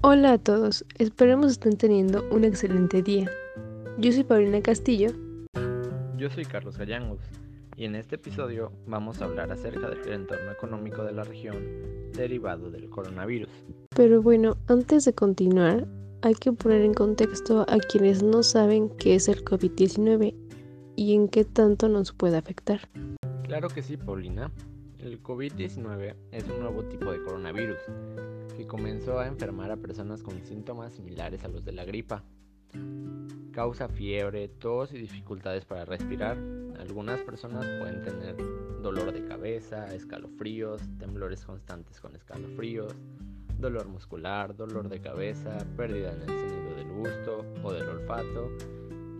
Hola a todos, esperemos estén teniendo un excelente día. Yo soy Paulina Castillo. Yo soy Carlos Gallangos y en este episodio vamos a hablar acerca del entorno económico de la región derivado del coronavirus. Pero bueno, antes de continuar, hay que poner en contexto a quienes no saben qué es el COVID-19 y en qué tanto nos puede afectar. Claro que sí, Paulina. El COVID-19 es un nuevo tipo de coronavirus que comenzó a enfermar a personas con síntomas similares a los de la gripa. Causa fiebre, tos y dificultades para respirar. Algunas personas pueden tener dolor de cabeza, escalofríos, temblores constantes con escalofríos, dolor muscular, dolor de cabeza, pérdida en el sentido del gusto o del olfato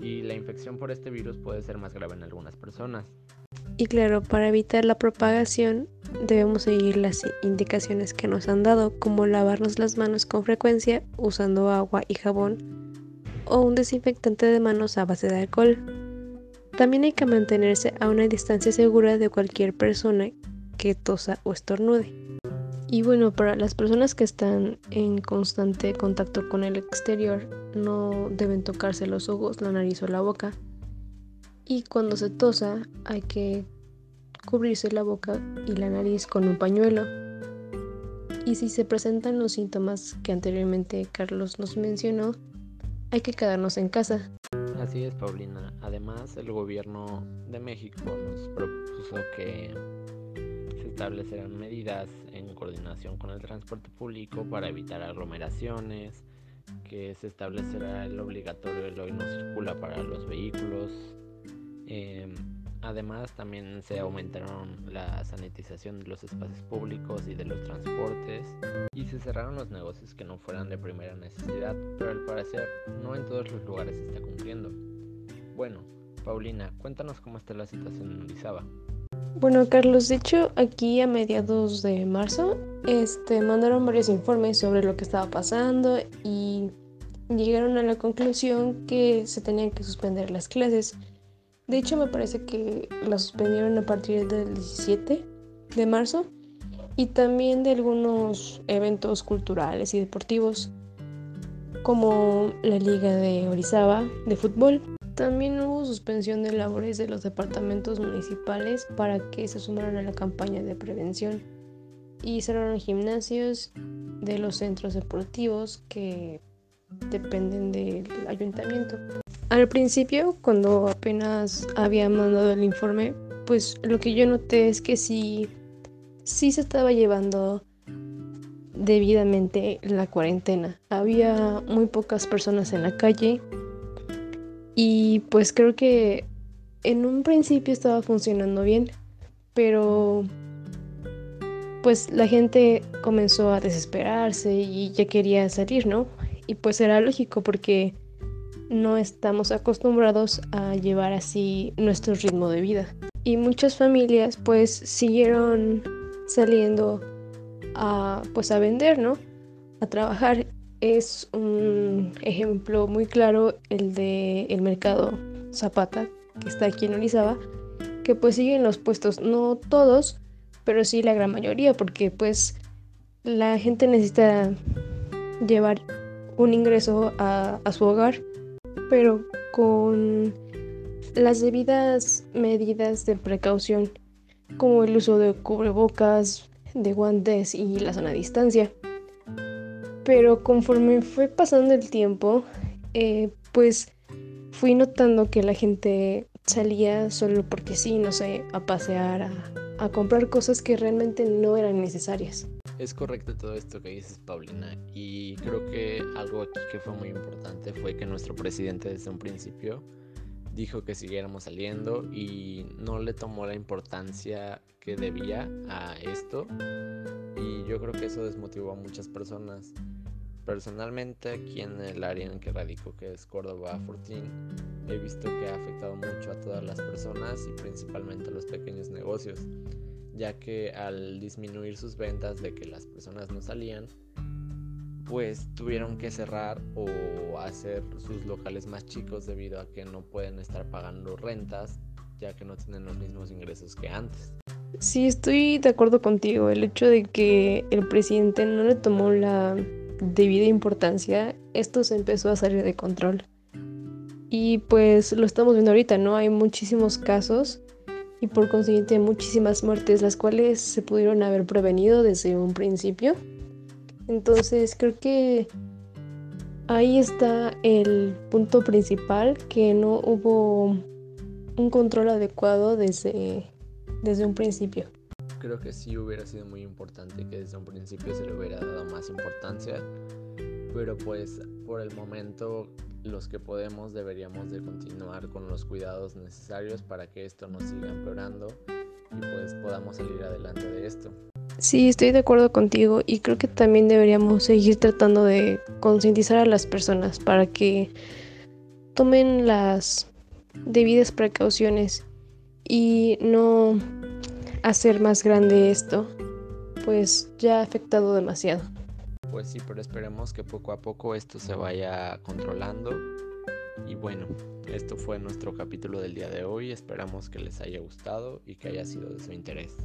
y la infección por este virus puede ser más grave en algunas personas. Y claro, para evitar la propagación debemos seguir las indicaciones que nos han dado, como lavarnos las manos con frecuencia usando agua y jabón o un desinfectante de manos a base de alcohol. También hay que mantenerse a una distancia segura de cualquier persona que tosa o estornude. Y bueno, para las personas que están en constante contacto con el exterior, no deben tocarse los ojos, la nariz o la boca. Y cuando se tosa, hay que cubrirse la boca y la nariz con un pañuelo. Y si se presentan los síntomas que anteriormente Carlos nos mencionó, hay que quedarnos en casa. Así es, Paulina. Además, el gobierno de México nos propuso que se establecerán medidas en coordinación con el transporte público para evitar aglomeraciones, que se establecerá el obligatorio el hoy no circula para los vehículos. Em, además también se aumentaron la sanitización de los espacios públicos y de los transportes y se cerraron los negocios que no fueran de primera necesidad, pero al parecer no en todos los lugares se está cumpliendo. Bueno, Paulina, cuéntanos cómo está la situación en Orizaba. Bueno, Carlos, de hecho, aquí a mediados de marzo, este, mandaron varios informes sobre lo que estaba pasando y llegaron a la conclusión que se tenían que suspender las clases. De hecho, me parece que las suspendieron a partir del 17 de marzo y también de algunos eventos culturales y deportivos, como la Liga de Orizaba de fútbol. También hubo suspensión de labores de los departamentos municipales para que se sumaran a la campaña de prevención y cerraron gimnasios de los centros deportivos que dependen del ayuntamiento. Al principio, cuando apenas había mandado el informe, pues lo que yo noté es que sí, sí se estaba llevando debidamente la cuarentena. Había muy pocas personas en la calle, y pues creo que en un principio estaba funcionando bien, pero pues la gente comenzó a desesperarse y ya quería salir, ¿no? Y pues era lógico porque no estamos acostumbrados a llevar así nuestro ritmo de vida. Y muchas familias pues siguieron saliendo a pues a vender, ¿no? A trabajar es un ejemplo muy claro el de el mercado Zapata que está aquí en Orizaba que pues siguen los puestos no todos pero sí la gran mayoría porque pues la gente necesita llevar un ingreso a, a su hogar pero con las debidas medidas de precaución como el uso de cubrebocas de guantes y la zona distancia pero conforme fue pasando el tiempo, eh, pues fui notando que la gente salía solo porque sí, no sé, a pasear, a comprar cosas que realmente no eran necesarias. Es correcto todo esto que dices, Paulina, y creo que algo aquí que fue muy importante fue que nuestro presidente desde un principio dijo que siguiéramos saliendo y no le tomó la importancia que debía a esto. Y yo creo que eso desmotivó a muchas personas. Personalmente aquí en el área en que radico, que es Córdoba Fortín, he visto que ha afectado mucho a todas las personas y principalmente a los pequeños negocios, ya que al disminuir sus ventas de que las personas no salían, pues tuvieron que cerrar o hacer sus locales más chicos debido a que no pueden estar pagando rentas, ya que no tienen los mismos ingresos que antes. Sí, estoy de acuerdo contigo. El hecho de que el presidente no le tomó la debida importancia, esto se empezó a salir de control. Y pues lo estamos viendo ahorita, ¿no? Hay muchísimos casos y por consiguiente muchísimas muertes, las cuales se pudieron haber prevenido desde un principio. Entonces creo que ahí está el punto principal, que no hubo un control adecuado desde, desde un principio. Creo que sí hubiera sido muy importante que desde un principio se le hubiera dado más importancia, pero pues por el momento los que podemos deberíamos de continuar con los cuidados necesarios para que esto no siga empeorando y pues podamos salir adelante de esto. Sí, estoy de acuerdo contigo y creo que también deberíamos seguir tratando de concientizar a las personas para que tomen las debidas precauciones y no hacer más grande esto, pues ya ha afectado demasiado. Pues sí, pero esperemos que poco a poco esto se vaya controlando. Y bueno, esto fue nuestro capítulo del día de hoy. Esperamos que les haya gustado y que haya sido de su interés.